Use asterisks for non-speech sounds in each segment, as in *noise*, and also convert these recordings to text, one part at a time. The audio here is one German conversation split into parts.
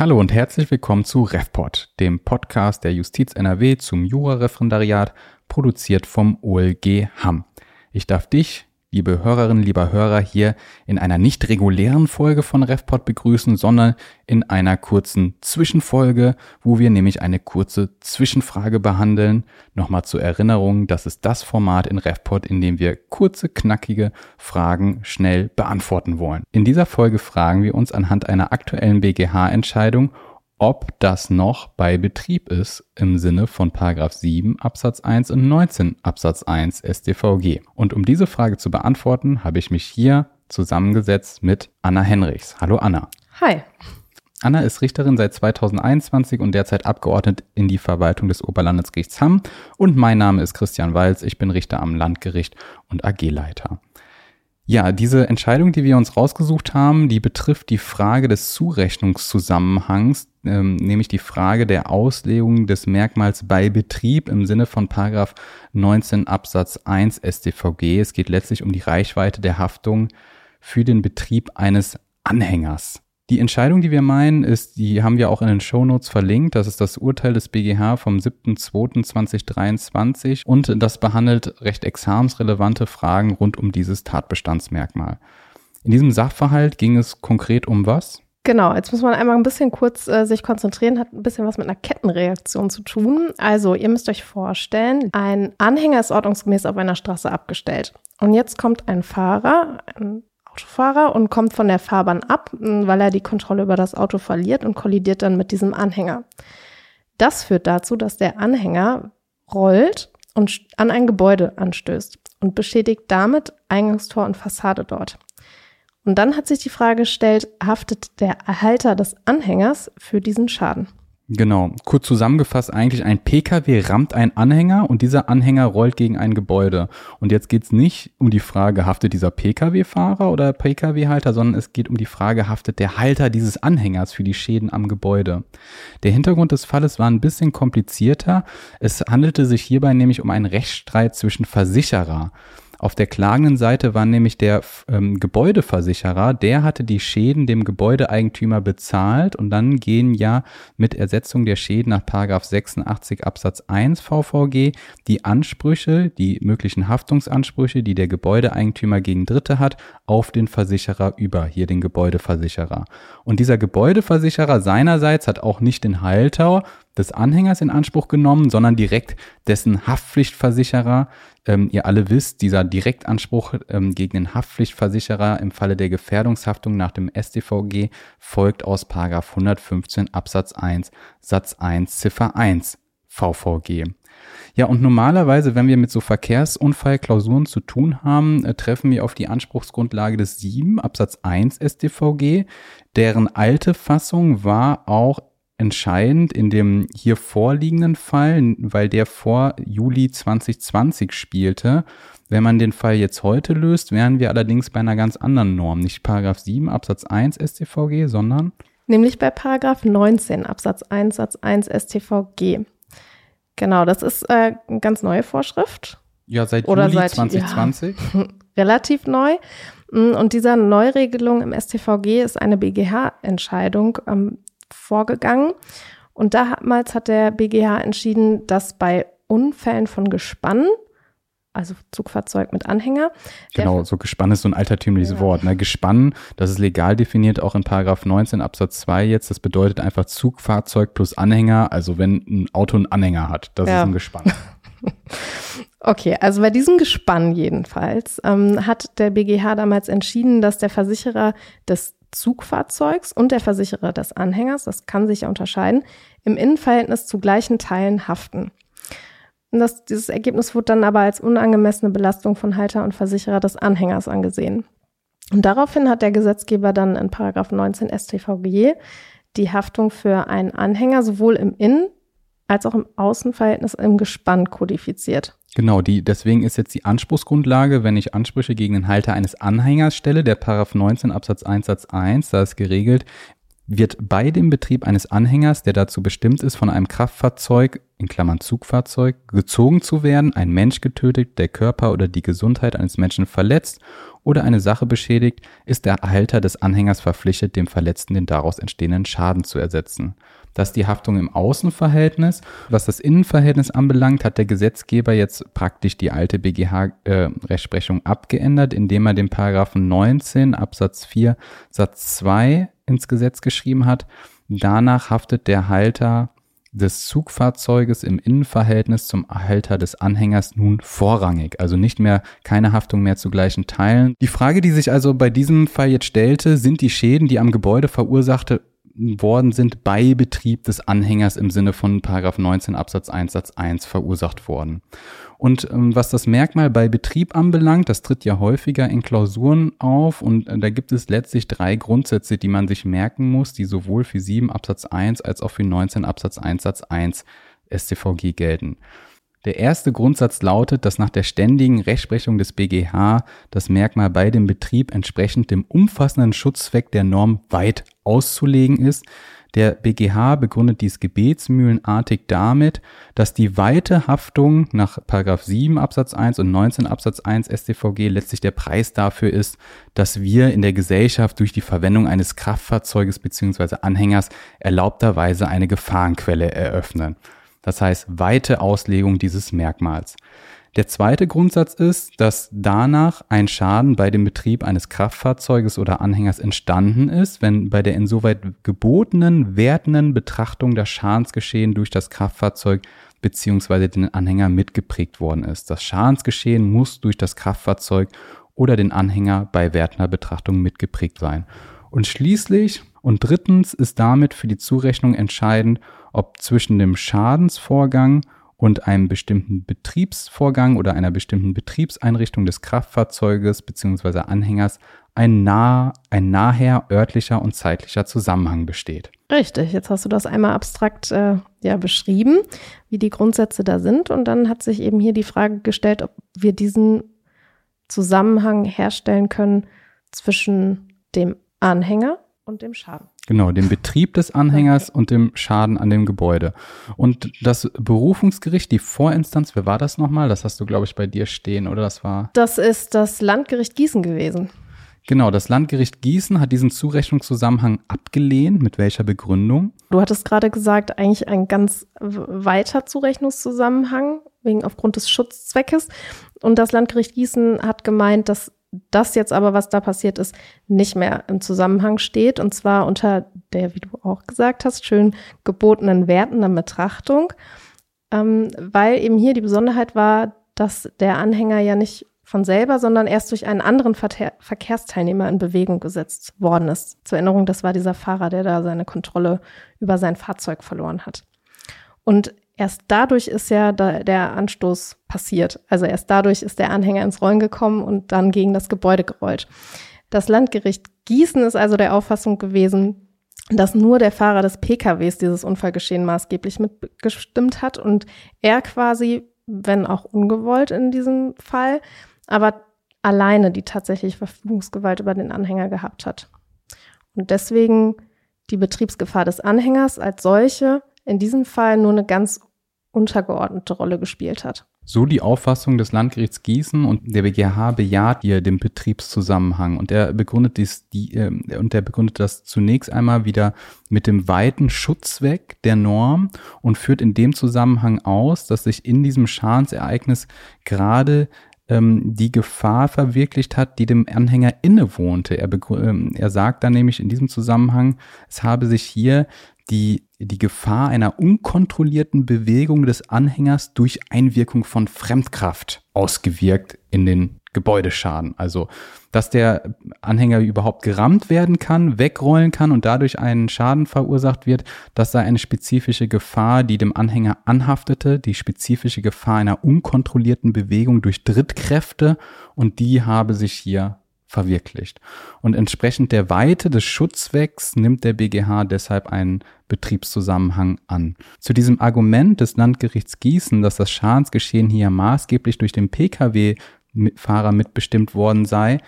Hallo und herzlich willkommen zu RevPod, dem Podcast der Justiz NRW zum Jurareferendariat, produziert vom OLG Hamm. Ich darf dich, liebe Hörerinnen, lieber Hörer, hier in einer nicht regulären Folge von RevPod begrüßen, sondern in einer kurzen Zwischenfolge, wo wir nämlich eine kurze Zwischenfrage behandeln. Nochmal zur Erinnerung, das ist das Format in RevPod, in dem wir kurze, knackige Fragen schnell beantworten wollen. In dieser Folge fragen wir uns anhand einer aktuellen BGH-Entscheidung, ob das noch bei Betrieb ist im Sinne von 7 Absatz 1 und 19 Absatz 1 StVG. Und um diese Frage zu beantworten, habe ich mich hier zusammengesetzt mit Anna Henrichs. Hallo Anna. Hi. Anna ist Richterin seit 2021 und derzeit abgeordnet in die Verwaltung des Oberlandesgerichts Hamm. Und mein Name ist Christian Walz. Ich bin Richter am Landgericht und AG-Leiter. Ja, diese Entscheidung, die wir uns rausgesucht haben, die betrifft die Frage des Zurechnungszusammenhangs, ähm, nämlich die Frage der Auslegung des Merkmals bei Betrieb im Sinne von Paragraph 19 Absatz 1 StVG. Es geht letztlich um die Reichweite der Haftung für den Betrieb eines Anhängers. Die Entscheidung, die wir meinen, ist, die haben wir auch in den Shownotes verlinkt. Das ist das Urteil des BGH vom 7.2.2023 und das behandelt recht examensrelevante Fragen rund um dieses Tatbestandsmerkmal. In diesem Sachverhalt ging es konkret um was? Genau, jetzt muss man einmal ein bisschen kurz äh, sich konzentrieren, hat ein bisschen was mit einer Kettenreaktion zu tun. Also, ihr müsst euch vorstellen, ein Anhänger ist ordnungsgemäß auf einer Straße abgestellt. Und jetzt kommt ein Fahrer, ein Autofahrer und kommt von der Fahrbahn ab, weil er die Kontrolle über das Auto verliert und kollidiert dann mit diesem Anhänger. Das führt dazu, dass der Anhänger rollt und an ein Gebäude anstößt und beschädigt damit Eingangstor und Fassade dort. Und dann hat sich die Frage gestellt, haftet der Erhalter des Anhängers für diesen Schaden? Genau. Kurz zusammengefasst eigentlich ein Pkw rammt einen Anhänger und dieser Anhänger rollt gegen ein Gebäude. Und jetzt geht's nicht um die Frage, haftet dieser Pkw-Fahrer oder Pkw-Halter, sondern es geht um die Frage, haftet der Halter dieses Anhängers für die Schäden am Gebäude. Der Hintergrund des Falles war ein bisschen komplizierter. Es handelte sich hierbei nämlich um einen Rechtsstreit zwischen Versicherer auf der klagenden Seite war nämlich der ähm, Gebäudeversicherer, der hatte die Schäden dem Gebäudeeigentümer bezahlt und dann gehen ja mit Ersetzung der Schäden nach 86 Absatz 1 VVG die Ansprüche, die möglichen Haftungsansprüche, die der Gebäudeeigentümer gegen Dritte hat, auf den Versicherer über, hier den Gebäudeversicherer. Und dieser Gebäudeversicherer seinerseits hat auch nicht den Halter des Anhängers in Anspruch genommen, sondern direkt dessen Haftpflichtversicherer. Ähm, ihr alle wisst, dieser Direktanspruch ähm, gegen den Haftpflichtversicherer im Falle der Gefährdungshaftung nach dem StVG folgt aus 115 Absatz 1 Satz 1 Ziffer 1 VVG. Ja, und normalerweise, wenn wir mit so Verkehrsunfallklausuren zu tun haben, äh, treffen wir auf die Anspruchsgrundlage des 7 Absatz 1 StVG. Deren alte Fassung war auch entscheidend in dem hier vorliegenden Fall, weil der vor Juli 2020 spielte. Wenn man den Fall jetzt heute löst, wären wir allerdings bei einer ganz anderen Norm. Nicht Paragraph 7 Absatz 1 StVG, sondern nämlich bei Paragraph 19 Absatz 1 Satz 1 StVG. Genau, das ist äh, eine ganz neue Vorschrift. Ja, seit Oder Juli seit, 2020. Ja, *laughs* relativ neu. Mm, und dieser Neuregelung im StVG ist eine BGH-Entscheidung ähm, vorgegangen. Und damals hat der BGH entschieden, dass bei Unfällen von Gespannen, also Zugfahrzeug mit Anhänger. Genau, so Gespann ist so ein altertümliches ja. Wort. Ne? Gespann, das ist legal definiert, auch in Paragraph 19 Absatz 2 jetzt. Das bedeutet einfach Zugfahrzeug plus Anhänger. Also wenn ein Auto einen Anhänger hat, das ja. ist ein Gespann. *laughs* Okay, also bei diesem Gespann jedenfalls ähm, hat der BGH damals entschieden, dass der Versicherer des Zugfahrzeugs und der Versicherer des Anhängers, das kann sich ja unterscheiden, im Innenverhältnis zu gleichen Teilen haften. Und das, dieses Ergebnis wurde dann aber als unangemessene Belastung von Halter und Versicherer des Anhängers angesehen. Und daraufhin hat der Gesetzgeber dann in Paragraph 19 StVG die Haftung für einen Anhänger sowohl im Innen- als auch im Außenverhältnis im Gespann kodifiziert. Genau, die, deswegen ist jetzt die Anspruchsgrundlage, wenn ich Ansprüche gegen den Halter eines Anhängers stelle, der Paragraph 19 Absatz 1 Satz 1, da ist geregelt, wird bei dem Betrieb eines Anhängers, der dazu bestimmt ist, von einem Kraftfahrzeug, in Klammern Zugfahrzeug, gezogen zu werden, ein Mensch getötet, der Körper oder die Gesundheit eines Menschen verletzt oder eine Sache beschädigt, ist der Halter des Anhängers verpflichtet, dem Verletzten den daraus entstehenden Schaden zu ersetzen. Das ist die Haftung im Außenverhältnis. Was das Innenverhältnis anbelangt, hat der Gesetzgeber jetzt praktisch die alte BGH-Rechtsprechung äh, abgeändert, indem er den Paragraphen 19 Absatz 4 Satz 2 ins Gesetz geschrieben hat. Danach haftet der Halter des Zugfahrzeuges im Innenverhältnis zum Halter des Anhängers nun vorrangig, also nicht mehr keine Haftung mehr zu gleichen Teilen. Die Frage, die sich also bei diesem Fall jetzt stellte, sind die Schäden, die am Gebäude verursachte worden sind bei Betrieb des Anhängers im Sinne von Paragraph 19 Absatz 1 Satz 1 verursacht worden. Und ähm, was das Merkmal bei Betrieb anbelangt, das tritt ja häufiger in Klausuren auf und äh, da gibt es letztlich drei Grundsätze, die man sich merken muss, die sowohl für 7 Absatz 1 als auch für 19 Absatz 1 Satz 1 StVG gelten. Der erste Grundsatz lautet, dass nach der ständigen Rechtsprechung des BGH das Merkmal bei dem Betrieb entsprechend dem umfassenden Schutzzweck der Norm weit auszulegen ist. Der BGH begründet dies gebetsmühlenartig damit, dass die weite Haftung nach 7 Absatz 1 und 19 Absatz 1 StVG letztlich der Preis dafür ist, dass wir in der Gesellschaft durch die Verwendung eines Kraftfahrzeuges bzw. Anhängers erlaubterweise eine Gefahrenquelle eröffnen. Das heißt, weite Auslegung dieses Merkmals. Der zweite Grundsatz ist, dass danach ein Schaden bei dem Betrieb eines Kraftfahrzeuges oder Anhängers entstanden ist, wenn bei der insoweit gebotenen, wertenden Betrachtung das Schadensgeschehen durch das Kraftfahrzeug beziehungsweise den Anhänger mitgeprägt worden ist. Das Schadensgeschehen muss durch das Kraftfahrzeug oder den Anhänger bei wertender Betrachtung mitgeprägt sein. Und schließlich und drittens ist damit für die Zurechnung entscheidend, ob zwischen dem Schadensvorgang und einem bestimmten Betriebsvorgang oder einer bestimmten Betriebseinrichtung des Kraftfahrzeuges bzw. Anhängers ein, nah, ein naher örtlicher und zeitlicher Zusammenhang besteht. Richtig, jetzt hast du das einmal abstrakt äh, ja, beschrieben, wie die Grundsätze da sind. Und dann hat sich eben hier die Frage gestellt, ob wir diesen Zusammenhang herstellen können zwischen dem Anhänger und dem Schaden. Genau, dem Betrieb des Anhängers und dem Schaden an dem Gebäude. Und das Berufungsgericht, die Vorinstanz, wer war das nochmal? Das hast du, glaube ich, bei dir stehen, oder das war? Das ist das Landgericht Gießen gewesen. Genau, das Landgericht Gießen hat diesen Zurechnungszusammenhang abgelehnt. Mit welcher Begründung? Du hattest gerade gesagt, eigentlich ein ganz weiter Zurechnungszusammenhang, wegen aufgrund des Schutzzweckes. Und das Landgericht Gießen hat gemeint, dass das jetzt aber, was da passiert ist, nicht mehr im Zusammenhang steht. Und zwar unter der, wie du auch gesagt hast, schön gebotenen Werten der Betrachtung. Ähm, weil eben hier die Besonderheit war, dass der Anhänger ja nicht von selber, sondern erst durch einen anderen Verkehr Verkehrsteilnehmer in Bewegung gesetzt worden ist. Zur Erinnerung, das war dieser Fahrer, der da seine Kontrolle über sein Fahrzeug verloren hat. Und erst dadurch ist ja da der Anstoß passiert. Also erst dadurch ist der Anhänger ins Rollen gekommen und dann gegen das Gebäude gerollt. Das Landgericht Gießen ist also der Auffassung gewesen, dass nur der Fahrer des PKWs dieses Unfallgeschehen maßgeblich mitgestimmt hat und er quasi, wenn auch ungewollt in diesem Fall, aber alleine die tatsächliche Verfügungsgewalt über den Anhänger gehabt hat. Und deswegen die Betriebsgefahr des Anhängers als solche in diesem Fall nur eine ganz untergeordnete Rolle gespielt hat. So die Auffassung des Landgerichts Gießen und der BGH bejaht hier den Betriebszusammenhang und er begründet dies, die, äh, und er begründet das zunächst einmal wieder mit dem weiten Schutzzweck der Norm und führt in dem Zusammenhang aus, dass sich in diesem Schadensereignis gerade ähm, die Gefahr verwirklicht hat, die dem Anhänger innewohnte. Er, ähm, er sagt dann nämlich in diesem Zusammenhang, es habe sich hier die, die Gefahr einer unkontrollierten Bewegung des Anhängers durch Einwirkung von Fremdkraft ausgewirkt in den Gebäudeschaden. Also, dass der Anhänger überhaupt gerammt werden kann, wegrollen kann und dadurch einen Schaden verursacht wird, das sei eine spezifische Gefahr, die dem Anhänger anhaftete, die spezifische Gefahr einer unkontrollierten Bewegung durch Drittkräfte und die habe sich hier verwirklicht. Und entsprechend der Weite des Schutzwecks nimmt der BGH deshalb einen Betriebszusammenhang an. Zu diesem Argument des Landgerichts Gießen, dass das Schadensgeschehen hier maßgeblich durch den Pkw Fahrer mitbestimmt worden sei,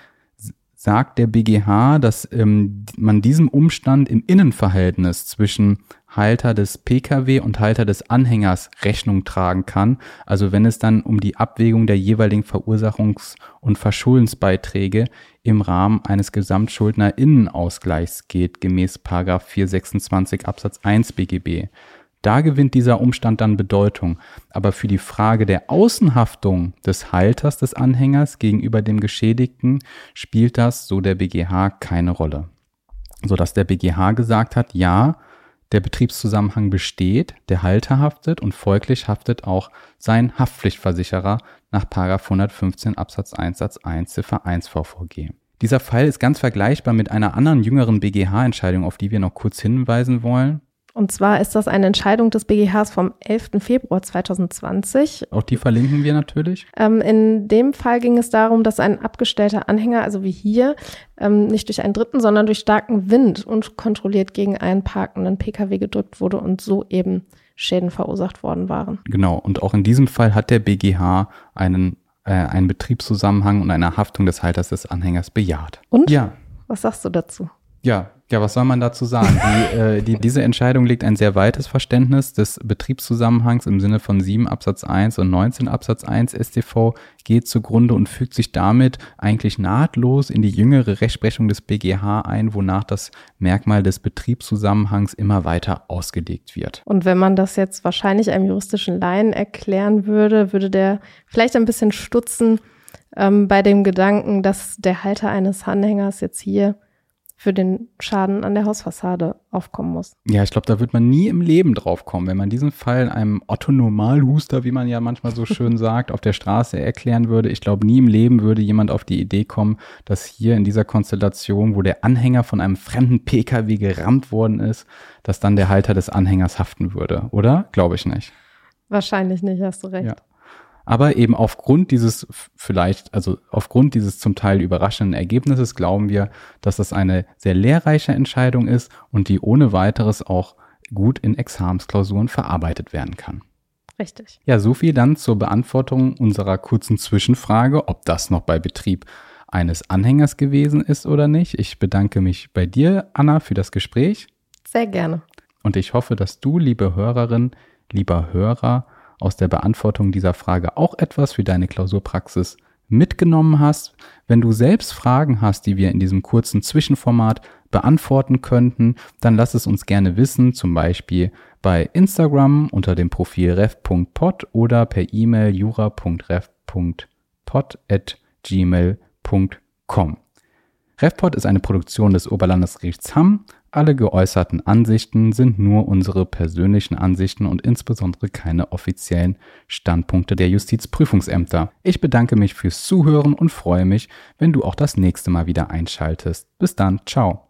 sagt der BGH, dass ähm, man diesem Umstand im Innenverhältnis zwischen Halter des Pkw und Halter des Anhängers Rechnung tragen kann. Also wenn es dann um die Abwägung der jeweiligen Verursachungs- und Verschuldensbeiträge im Rahmen eines Gesamtschuldnerinnenausgleichs geht, gemäß 426 Absatz 1 BGB. Da gewinnt dieser Umstand dann Bedeutung. Aber für die Frage der Außenhaftung des Halters des Anhängers gegenüber dem Geschädigten spielt das, so der BGH, keine Rolle. Sodass der BGH gesagt hat, ja, der Betriebszusammenhang besteht, der Halter haftet und folglich haftet auch sein Haftpflichtversicherer nach 115 Absatz 1 Satz 1 Ziffer 1 VVG. Dieser Fall ist ganz vergleichbar mit einer anderen jüngeren BGH-Entscheidung, auf die wir noch kurz hinweisen wollen. Und zwar ist das eine Entscheidung des BGHs vom 11. Februar 2020. Auch die verlinken wir natürlich. Ähm, in dem Fall ging es darum, dass ein abgestellter Anhänger, also wie hier, ähm, nicht durch einen Dritten, sondern durch starken Wind unkontrolliert gegen einen parkenden Pkw gedrückt wurde und so eben Schäden verursacht worden waren. Genau. Und auch in diesem Fall hat der BGH einen, äh, einen Betriebszusammenhang und eine Haftung des Halters des Anhängers bejaht. Und? Ja. Was sagst du dazu? Ja, ja, was soll man dazu sagen? Die, *laughs* äh, die, diese Entscheidung legt ein sehr weites Verständnis des Betriebszusammenhangs im Sinne von 7 Absatz 1 und 19 Absatz 1 StV geht zugrunde und fügt sich damit eigentlich nahtlos in die jüngere Rechtsprechung des BGH ein, wonach das Merkmal des Betriebszusammenhangs immer weiter ausgelegt wird. Und wenn man das jetzt wahrscheinlich einem juristischen Laien erklären würde, würde der vielleicht ein bisschen stutzen ähm, bei dem Gedanken, dass der Halter eines Anhängers jetzt hier für den Schaden an der Hausfassade aufkommen muss. Ja, ich glaube, da wird man nie im Leben drauf kommen, wenn man diesen Fall einem Otto-Normalhuster, wie man ja manchmal so schön *laughs* sagt, auf der Straße erklären würde. Ich glaube, nie im Leben würde jemand auf die Idee kommen, dass hier in dieser Konstellation, wo der Anhänger von einem fremden Pkw gerammt worden ist, dass dann der Halter des Anhängers haften würde, oder? Glaube ich nicht. Wahrscheinlich nicht, hast du recht. Ja. Aber eben aufgrund dieses vielleicht, also aufgrund dieses zum Teil überraschenden Ergebnisses glauben wir, dass das eine sehr lehrreiche Entscheidung ist und die ohne weiteres auch gut in Examensklausuren verarbeitet werden kann. Richtig. Ja, so viel dann zur Beantwortung unserer kurzen Zwischenfrage, ob das noch bei Betrieb eines Anhängers gewesen ist oder nicht. Ich bedanke mich bei dir, Anna, für das Gespräch. Sehr gerne. Und ich hoffe, dass du, liebe Hörerin, lieber Hörer, aus der Beantwortung dieser Frage auch etwas für deine Klausurpraxis mitgenommen hast. Wenn du selbst Fragen hast, die wir in diesem kurzen Zwischenformat beantworten könnten, dann lass es uns gerne wissen, zum Beispiel bei Instagram unter dem Profil ref.pod oder per E-Mail jura.ref.pod@gmail.com. RefPod ist eine Produktion des Oberlandesgerichts Hamm alle geäußerten Ansichten sind nur unsere persönlichen Ansichten und insbesondere keine offiziellen Standpunkte der Justizprüfungsämter. Ich bedanke mich fürs Zuhören und freue mich, wenn du auch das nächste Mal wieder einschaltest. Bis dann, ciao.